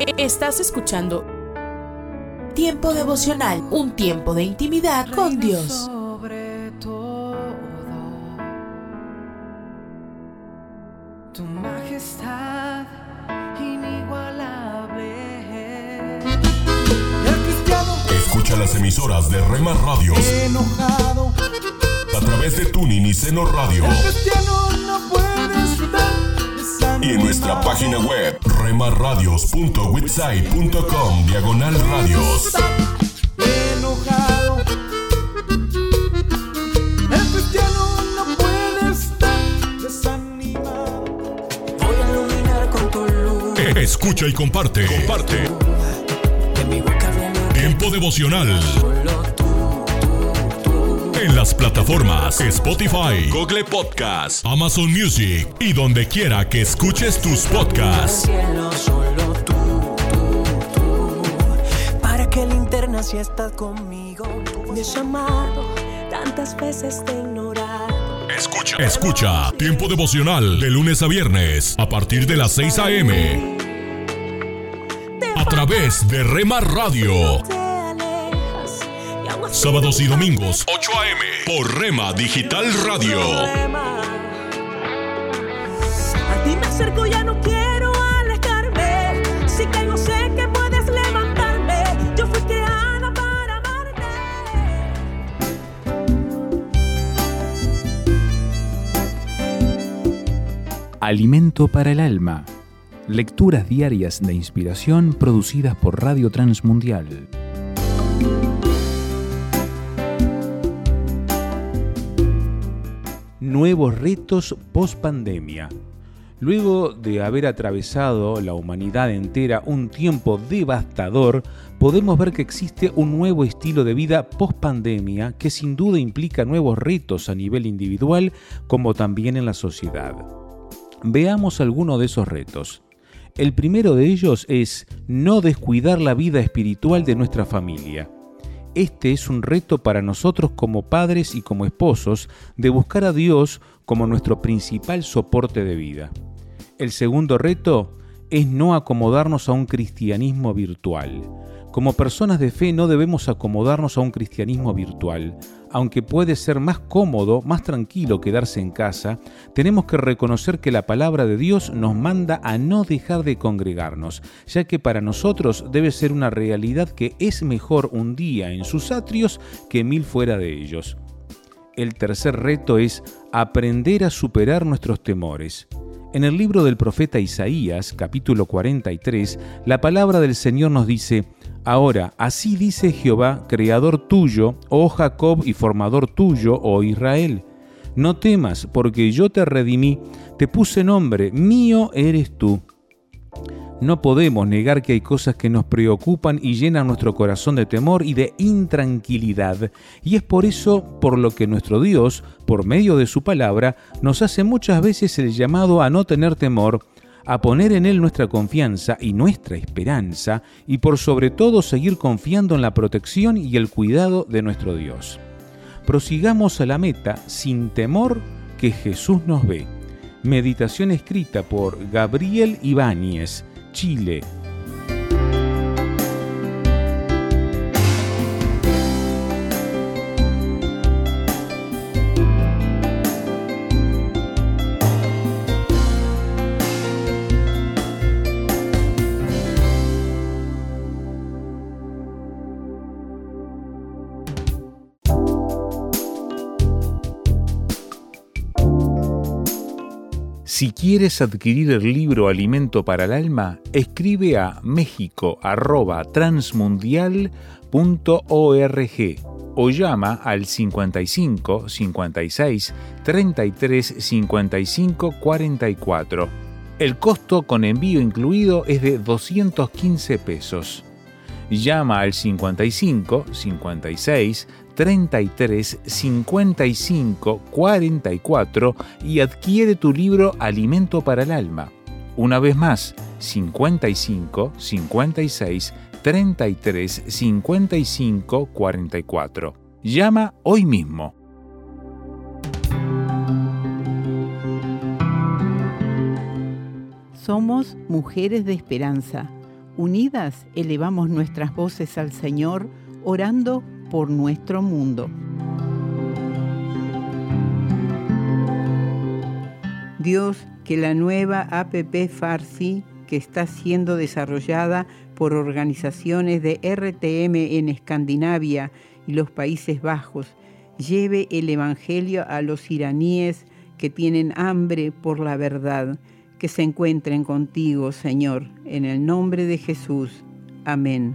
Estás escuchando Tiempo devocional, un tiempo de intimidad con Dios. Sobre todo, tu majestad inigualable. Escucha las emisoras de Rema Radios enojado, a través de Tuning y Seno Radio el cristiano no puede estar desanimado. Y en nuestra página web remarradios.witsai.com diagonal radios. Está enojado. El cristiano no puede estar desanimado. Voy a iluminar con tu luz. Escucha y comparte. Comparte. De mi boca viene Tiempo devocional en las plataformas Spotify, Google Podcast, Amazon Music y donde quiera que escuches tus podcasts. cielo solo tú, tú, tú. Para que linterna si estás conmigo. Me he llamado, tantas veces te he ignorado. Escucha. Escucha Tiempo devocional de lunes a viernes a partir de las 6 a.m. a través de Rema Radio. Sábados y domingos 8 a.m. por Rema Digital Radio. A ti me acerco, ya no quiero alejarme. Si caigo, sé que puedes levantarme. Yo fui creada para amarte. Alimento para el alma. Lecturas diarias de inspiración producidas por Radio Transmundial. Nuevos retos post pandemia. Luego de haber atravesado la humanidad entera un tiempo devastador, podemos ver que existe un nuevo estilo de vida post pandemia que sin duda implica nuevos retos a nivel individual como también en la sociedad. Veamos algunos de esos retos. El primero de ellos es no descuidar la vida espiritual de nuestra familia. Este es un reto para nosotros como padres y como esposos de buscar a Dios como nuestro principal soporte de vida. El segundo reto es no acomodarnos a un cristianismo virtual. Como personas de fe no debemos acomodarnos a un cristianismo virtual. Aunque puede ser más cómodo, más tranquilo quedarse en casa, tenemos que reconocer que la palabra de Dios nos manda a no dejar de congregarnos, ya que para nosotros debe ser una realidad que es mejor un día en sus atrios que mil fuera de ellos. El tercer reto es aprender a superar nuestros temores. En el libro del profeta Isaías, capítulo 43, la palabra del Señor nos dice, Ahora, así dice Jehová, creador tuyo, oh Jacob y formador tuyo, oh Israel. No temas, porque yo te redimí, te puse nombre, mío eres tú. No podemos negar que hay cosas que nos preocupan y llenan nuestro corazón de temor y de intranquilidad, y es por eso por lo que nuestro Dios, por medio de su palabra, nos hace muchas veces el llamado a no tener temor, a poner en Él nuestra confianza y nuestra esperanza, y por sobre todo seguir confiando en la protección y el cuidado de nuestro Dios. Prosigamos a la meta sin temor que Jesús nos ve. Meditación escrita por Gabriel Ibáñez, Chile, Si quieres adquirir el libro Alimento para el Alma, escribe a mexico@transmundial.org o llama al 55 56 33 55 44. El costo con envío incluido es de 215 pesos. Llama al 55 56 33 55 44 y adquiere tu libro Alimento para el Alma. Una vez más, 55 56 33 55 44. Llama hoy mismo. Somos Mujeres de Esperanza, unidas elevamos nuestras voces al Señor, orando por nuestro mundo. Dios, que la nueva APP Farsi, que está siendo desarrollada por organizaciones de RTM en Escandinavia y los Países Bajos, lleve el Evangelio a los iraníes que tienen hambre por la verdad, que se encuentren contigo, Señor, en el nombre de Jesús. Amén.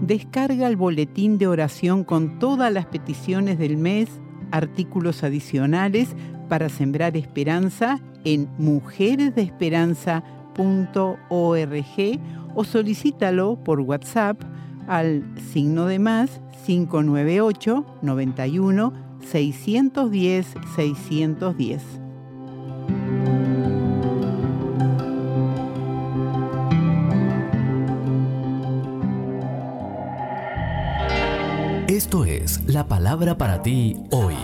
Descarga el boletín de oración con todas las peticiones del mes, artículos adicionales para sembrar esperanza en mujeresdeesperanza.org o solicítalo por WhatsApp al signo de más 598 91 610 610. Esto es la palabra para ti hoy.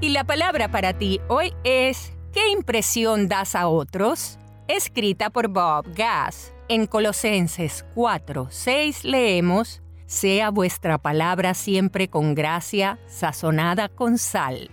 Y la palabra para ti hoy es ¿Qué impresión das a otros? Escrita por Bob Gass. En Colosenses 4, 6 leemos, Sea vuestra palabra siempre con gracia, sazonada con sal.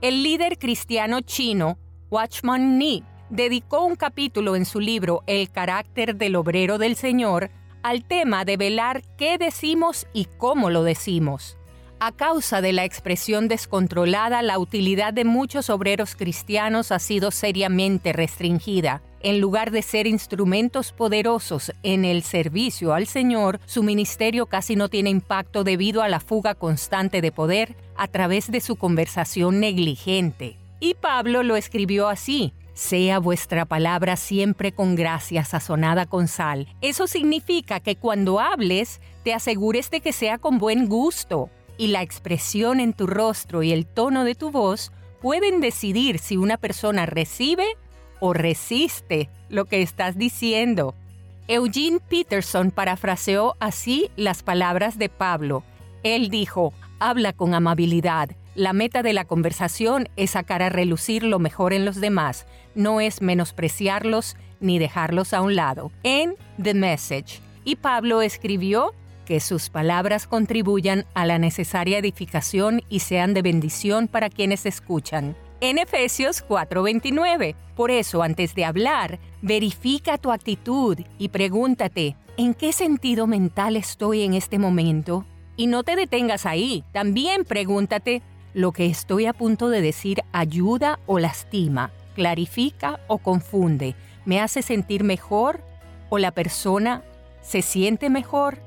El líder cristiano chino, Watchman Nee, dedicó un capítulo en su libro El carácter del obrero del Señor al tema de velar qué decimos y cómo lo decimos. A causa de la expresión descontrolada, la utilidad de muchos obreros cristianos ha sido seriamente restringida. En lugar de ser instrumentos poderosos en el servicio al Señor, su ministerio casi no tiene impacto debido a la fuga constante de poder a través de su conversación negligente. Y Pablo lo escribió así, sea vuestra palabra siempre con gracia sazonada con sal. Eso significa que cuando hables, te asegures de que sea con buen gusto. Y la expresión en tu rostro y el tono de tu voz pueden decidir si una persona recibe o resiste lo que estás diciendo. Eugene Peterson parafraseó así las palabras de Pablo. Él dijo, habla con amabilidad, la meta de la conversación es sacar a relucir lo mejor en los demás, no es menospreciarlos ni dejarlos a un lado. En The Message. Y Pablo escribió que sus palabras contribuyan a la necesaria edificación y sean de bendición para quienes escuchan. En Efesios 4:29. Por eso, antes de hablar, verifica tu actitud y pregúntate, ¿en qué sentido mental estoy en este momento? Y no te detengas ahí, también pregúntate, ¿lo que estoy a punto de decir ayuda o lastima? ¿Clarifica o confunde? ¿Me hace sentir mejor o la persona se siente mejor?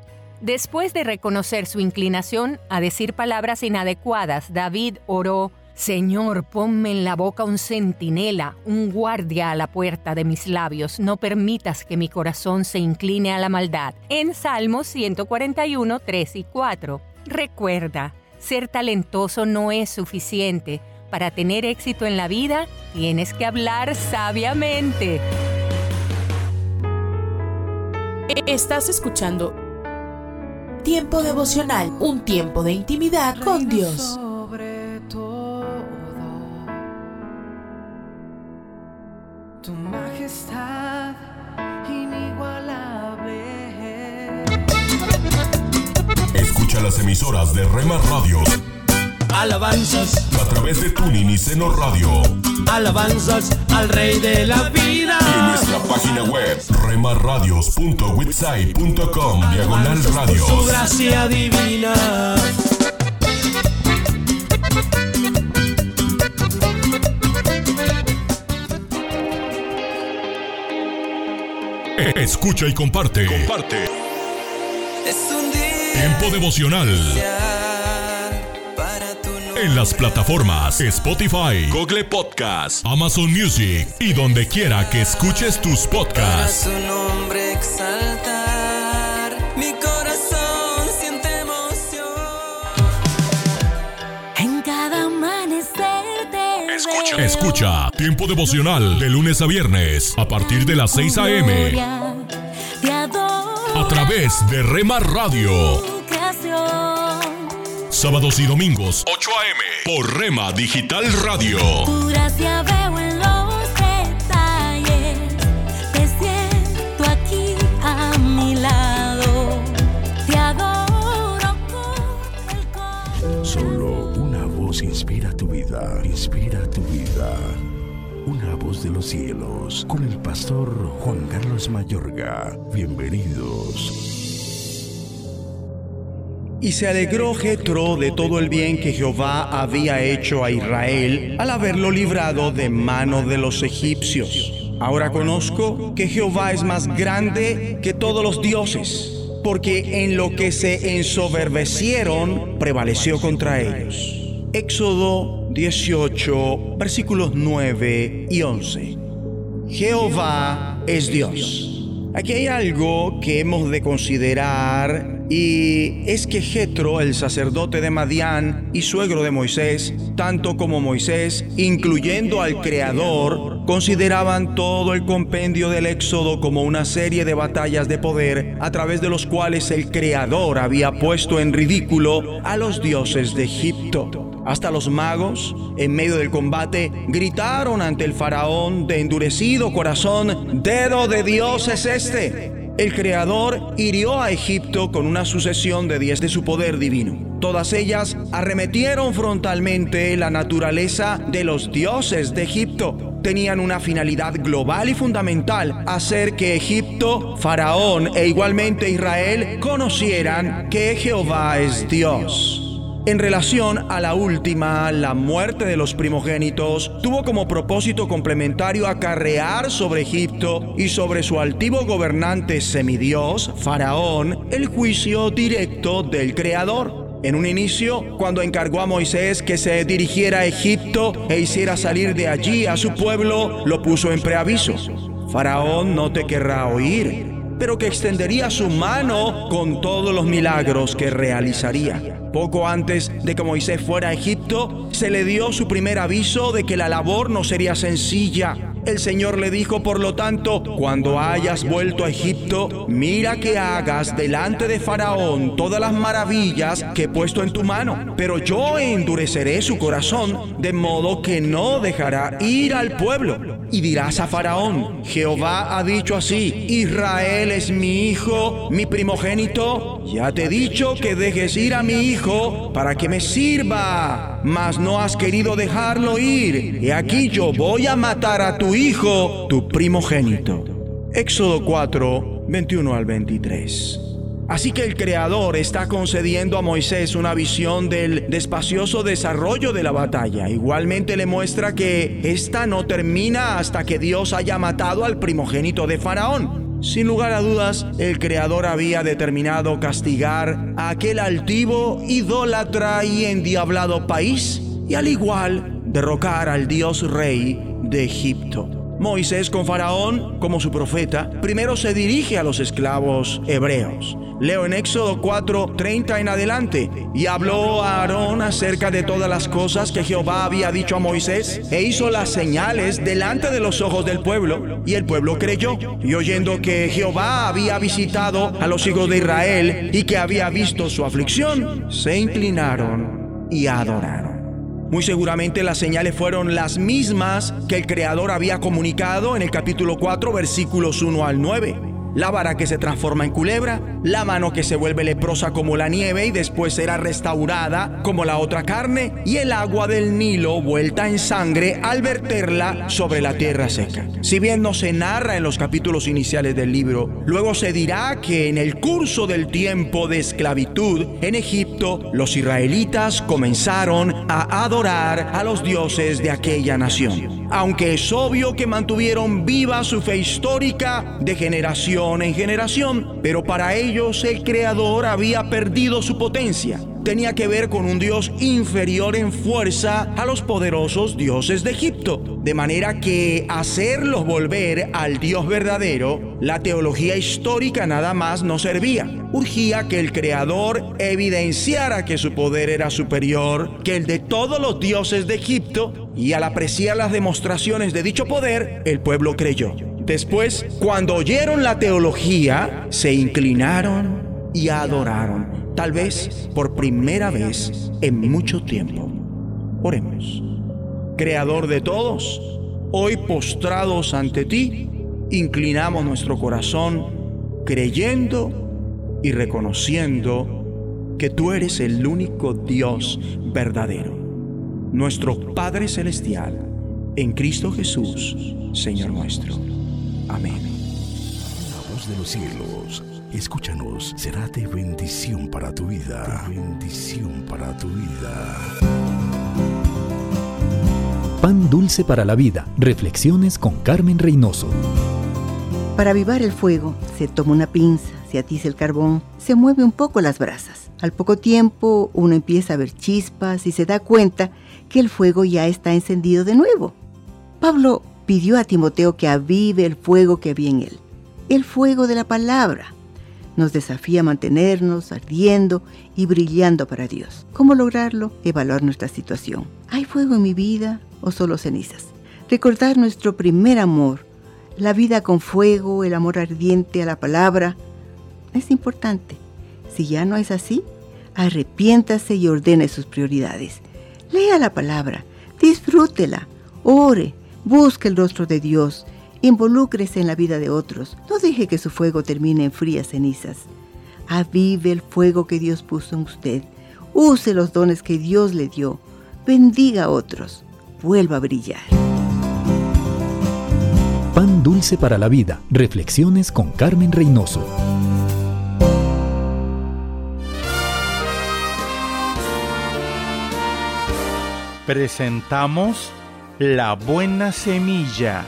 Después de reconocer su inclinación a decir palabras inadecuadas, David oró, Señor, ponme en la boca un centinela, un guardia a la puerta de mis labios, no permitas que mi corazón se incline a la maldad. En Salmos 141, 3 y 4. Recuerda, ser talentoso no es suficiente. Para tener éxito en la vida, tienes que hablar sabiamente. Estás escuchando Tiempo devocional, un tiempo de intimidad con Dios. Sobre todo, tu majestad inigualable. Escucha las emisoras de Rema Radios Alabanzas, a través de Tuning y Seno Radio alabanzas al Rey de la vida. y en nuestra página web remarradios.witsai.com diagonal Alabanzas por su radios. gracia divina. Escucha y comparte. Comparte. Es un día Tiempo devocional. En las plataformas Spotify, Google Podcast, Amazon Music y donde quiera que escuches tus Para podcasts. su nombre exaltar. Mi corazón siente emoción. En cada amanecer te Escucha. veo. Escucha Tiempo devocional de lunes a viernes a partir de las 6 a.m. A través de Rema Radio. Sábados y domingos, 8 a.m. por Rema Digital Radio. Tu gracia veo en los detalles. Te siento aquí a mi lado. Te adoro con el corazón. Solo una voz inspira tu vida, inspira tu vida. Una voz de los cielos, con el pastor Juan Carlos Mayorga. Bienvenidos. Y se alegró Jetro de todo el bien que Jehová había hecho a Israel al haberlo librado de mano de los egipcios. Ahora conozco que Jehová es más grande que todos los dioses, porque en lo que se ensoberbecieron prevaleció contra ellos. Éxodo 18, versículos 9 y 11. Jehová es Dios. Aquí hay algo que hemos de considerar y es que Jetro, el sacerdote de Madián y suegro de Moisés, tanto como Moisés, incluyendo al Creador, consideraban todo el compendio del Éxodo como una serie de batallas de poder a través de los cuales el Creador había puesto en ridículo a los dioses de Egipto. Hasta los magos, en medio del combate, gritaron ante el faraón de endurecido corazón, dedo de Dios es este. El Creador hirió a Egipto con una sucesión de diez de su poder divino. Todas ellas arremetieron frontalmente la naturaleza de los dioses de Egipto. Tenían una finalidad global y fundamental, hacer que Egipto, Faraón e igualmente Israel conocieran que Jehová es Dios. En relación a la última, la muerte de los primogénitos tuvo como propósito complementario acarrear sobre Egipto y sobre su altivo gobernante semidios, Faraón, el juicio directo del Creador. En un inicio, cuando encargó a Moisés que se dirigiera a Egipto e hiciera salir de allí a su pueblo, lo puso en preaviso. Faraón no te querrá oír, pero que extendería su mano con todos los milagros que realizaría. Poco antes de que Moisés fuera a Egipto, se le dio su primer aviso de que la labor no sería sencilla. El Señor le dijo, por lo tanto, cuando hayas vuelto a Egipto, mira que hagas delante de Faraón todas las maravillas que he puesto en tu mano. Pero yo endureceré su corazón, de modo que no dejará ir al pueblo. Y dirás a Faraón, Jehová ha dicho así, Israel es mi hijo, mi primogénito. Ya te he dicho que dejes ir a mi hijo para que me sirva, mas no has querido dejarlo ir. Y aquí yo voy a matar a tu hijo, tu primogénito. Éxodo 4, 21 al 23. Así que el Creador está concediendo a Moisés una visión del despacioso desarrollo de la batalla. Igualmente le muestra que esta no termina hasta que Dios haya matado al primogénito de Faraón. Sin lugar a dudas, el Creador había determinado castigar a aquel altivo, idólatra y endiablado país y al igual derrocar al Dios rey de Egipto. Moisés con Faraón como su profeta, primero se dirige a los esclavos hebreos. Leo en Éxodo 4, 30 en adelante. Y habló a Aarón acerca de todas las cosas que Jehová había dicho a Moisés, e hizo las señales delante de los ojos del pueblo, y el pueblo creyó. Y oyendo que Jehová había visitado a los hijos de Israel y que había visto su aflicción, se inclinaron y adoraron. Muy seguramente las señales fueron las mismas que el Creador había comunicado en el capítulo 4, versículos 1 al 9 la vara que se transforma en culebra, la mano que se vuelve leprosa como la nieve y después será restaurada como la otra carne, y el agua del Nilo vuelta en sangre al verterla sobre la tierra seca. Si bien no se narra en los capítulos iniciales del libro, luego se dirá que en el curso del tiempo de esclavitud en Egipto, los israelitas comenzaron a adorar a los dioses de aquella nación. Aunque es obvio que mantuvieron viva su fe histórica de generación en generación, pero para ellos el Creador había perdido su potencia. Tenía que ver con un Dios inferior en fuerza a los poderosos dioses de Egipto. De manera que hacerlos volver al Dios verdadero, la teología histórica nada más no servía. Urgía que el Creador evidenciara que su poder era superior que el de todos los dioses de Egipto y al apreciar las demostraciones de dicho poder, el pueblo creyó. Después, cuando oyeron la teología, se inclinaron y adoraron. tal vez por primera vez en mucho tiempo. Oremos. Creador de todos, hoy postrados ante ti, inclinamos nuestro corazón creyendo y reconociendo que tú eres el único Dios verdadero, nuestro Padre Celestial, en Cristo Jesús, Señor nuestro. Amén. La voz de los cielos, escúchanos, será de bendición para tu vida. Bendición para tu vida. Pan dulce para la vida. Reflexiones con Carmen Reynoso. Para avivar el fuego, se toma una pinza, se atiza el carbón, se mueve un poco las brasas. Al poco tiempo, uno empieza a ver chispas y se da cuenta que el fuego ya está encendido de nuevo. Pablo pidió a Timoteo que avive el fuego que había en él, el fuego de la palabra. Nos desafía a mantenernos ardiendo y brillando para Dios. ¿Cómo lograrlo? Evaluar nuestra situación. ¿Hay fuego en mi vida o solo cenizas? Recordar nuestro primer amor, la vida con fuego, el amor ardiente a la palabra. Es importante. Si ya no es así, arrepiéntase y ordene sus prioridades. Lea la palabra, disfrútela, ore, busque el rostro de Dios, involúcrese en la vida de otros. No deje que su fuego termine en frías cenizas. Avive el fuego que Dios puso en usted. Use los dones que Dios le dio. Bendiga a otros. Vuelva a brillar. Pan dulce para la vida. Reflexiones con Carmen Reynoso. Presentamos La Buena Semilla,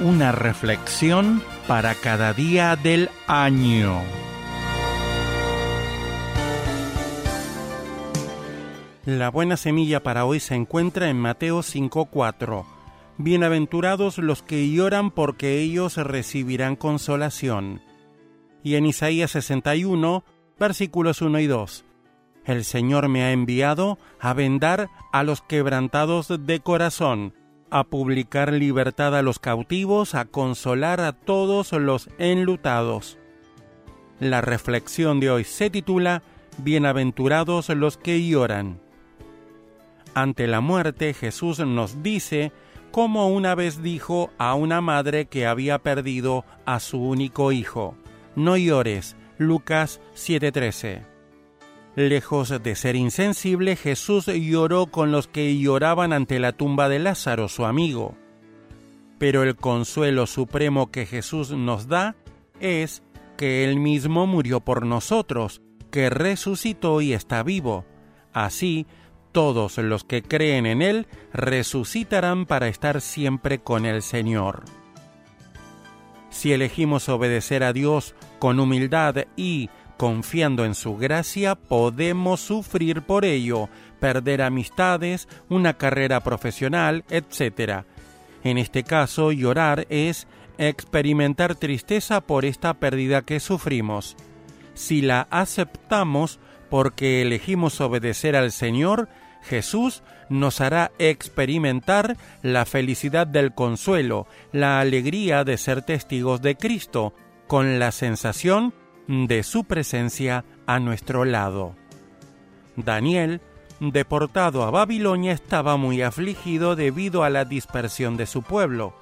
una reflexión para cada día del año. La buena semilla para hoy se encuentra en Mateo 5:4. Bienaventurados los que lloran porque ellos recibirán consolación. Y en Isaías 61, versículos 1 y 2. El Señor me ha enviado a vendar a los quebrantados de corazón, a publicar libertad a los cautivos, a consolar a todos los enlutados. La reflexión de hoy se titula Bienaventurados los que lloran. Ante la muerte Jesús nos dice como una vez dijo a una madre que había perdido a su único hijo, No llores, Lucas 7:13. Lejos de ser insensible, Jesús lloró con los que lloraban ante la tumba de Lázaro, su amigo. Pero el consuelo supremo que Jesús nos da es que Él mismo murió por nosotros, que resucitó y está vivo. Así, todos los que creen en Él resucitarán para estar siempre con el Señor. Si elegimos obedecer a Dios con humildad y confiando en su gracia, podemos sufrir por ello, perder amistades, una carrera profesional, etc. En este caso, llorar es experimentar tristeza por esta pérdida que sufrimos. Si la aceptamos porque elegimos obedecer al Señor, Jesús nos hará experimentar la felicidad del consuelo, la alegría de ser testigos de Cristo, con la sensación de su presencia a nuestro lado. Daniel, deportado a Babilonia, estaba muy afligido debido a la dispersión de su pueblo.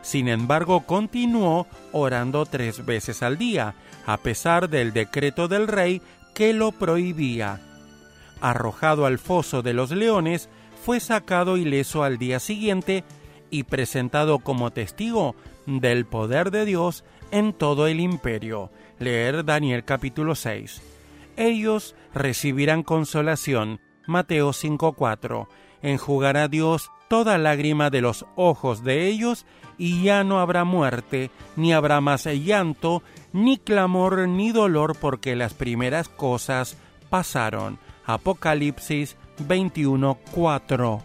Sin embargo, continuó orando tres veces al día, a pesar del decreto del rey que lo prohibía. Arrojado al foso de los leones, fue sacado ileso al día siguiente y presentado como testigo del poder de Dios en todo el imperio. Leer Daniel capítulo 6. Ellos recibirán consolación. Mateo 5:4. Enjugará Dios toda lágrima de los ojos de ellos y ya no habrá muerte, ni habrá más llanto, ni clamor, ni dolor, porque las primeras cosas pasaron. Apocalipsis 21:4.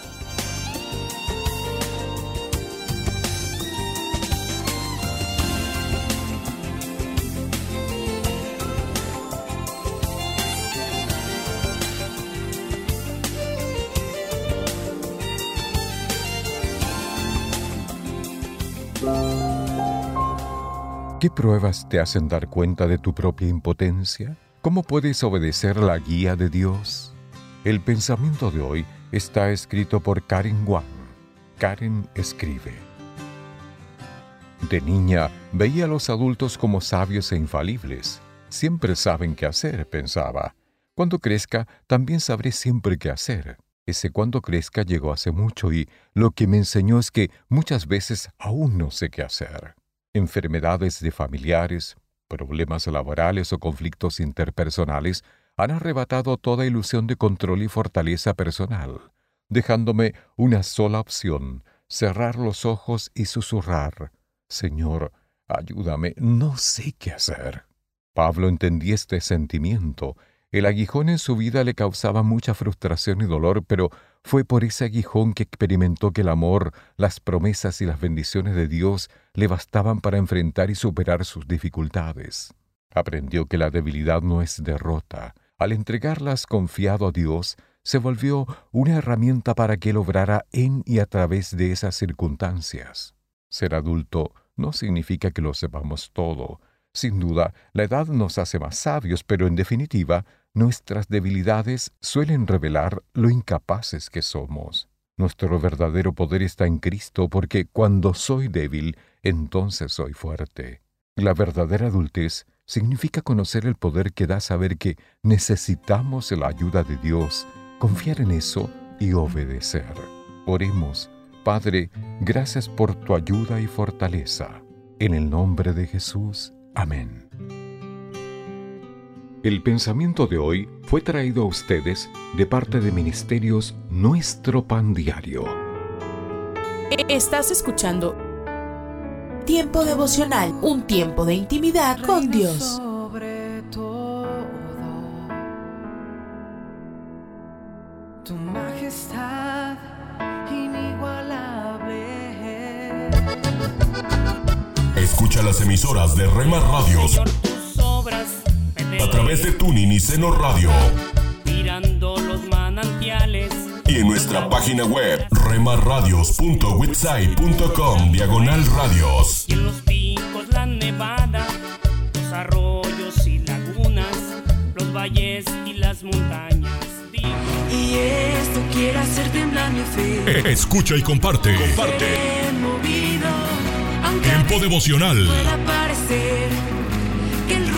¿Qué pruebas te hacen dar cuenta de tu propia impotencia? ¿Cómo puedes obedecer la guía de Dios? El pensamiento de hoy está escrito por Karen Wang. Karen escribe. De niña veía a los adultos como sabios e infalibles. Siempre saben qué hacer, pensaba. Cuando crezca, también sabré siempre qué hacer. Ese cuando crezca llegó hace mucho y lo que me enseñó es que muchas veces aún no sé qué hacer enfermedades de familiares, problemas laborales o conflictos interpersonales han arrebatado toda ilusión de control y fortaleza personal, dejándome una sola opción, cerrar los ojos y susurrar, Señor, ayúdame, no sé qué hacer. Pablo entendía este sentimiento. El aguijón en su vida le causaba mucha frustración y dolor, pero fue por ese aguijón que experimentó que el amor, las promesas y las bendiciones de Dios le bastaban para enfrentar y superar sus dificultades. Aprendió que la debilidad no es derrota. Al entregarlas confiado a Dios, se volvió una herramienta para que él obrara en y a través de esas circunstancias. Ser adulto no significa que lo sepamos todo. Sin duda, la edad nos hace más sabios, pero en definitiva, nuestras debilidades suelen revelar lo incapaces que somos. Nuestro verdadero poder está en Cristo porque cuando soy débil, entonces soy fuerte. La verdadera adultez significa conocer el poder que da saber que necesitamos la ayuda de Dios, confiar en eso y obedecer. Oremos, Padre, gracias por tu ayuda y fortaleza. En el nombre de Jesús. Amén. El pensamiento de hoy fue traído a ustedes de parte de Ministerios Nuestro Pan Diario. Estás escuchando Tiempo devocional, un tiempo de intimidad con Dios. Sobre todo, tu majestad inigualable. Escucha las emisoras de Rema Radios a través de Tuning y Seno Radio mirando los manantiales. y en nuestra página web remarradios.witsai.com diagonal radios. Y en los picos la nevada, los arroyos y lagunas, los valles y las montañas. Y esto quiere hacer temblar mi fe. Eh, Escucha y comparte. Comparte. Movido, Tiempo devocional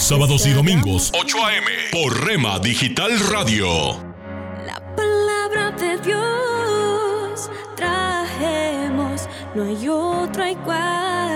Sábados y domingos 8 a.m. por Rema Digital Radio. Palabra de Dios trajemos, no hay otra igual.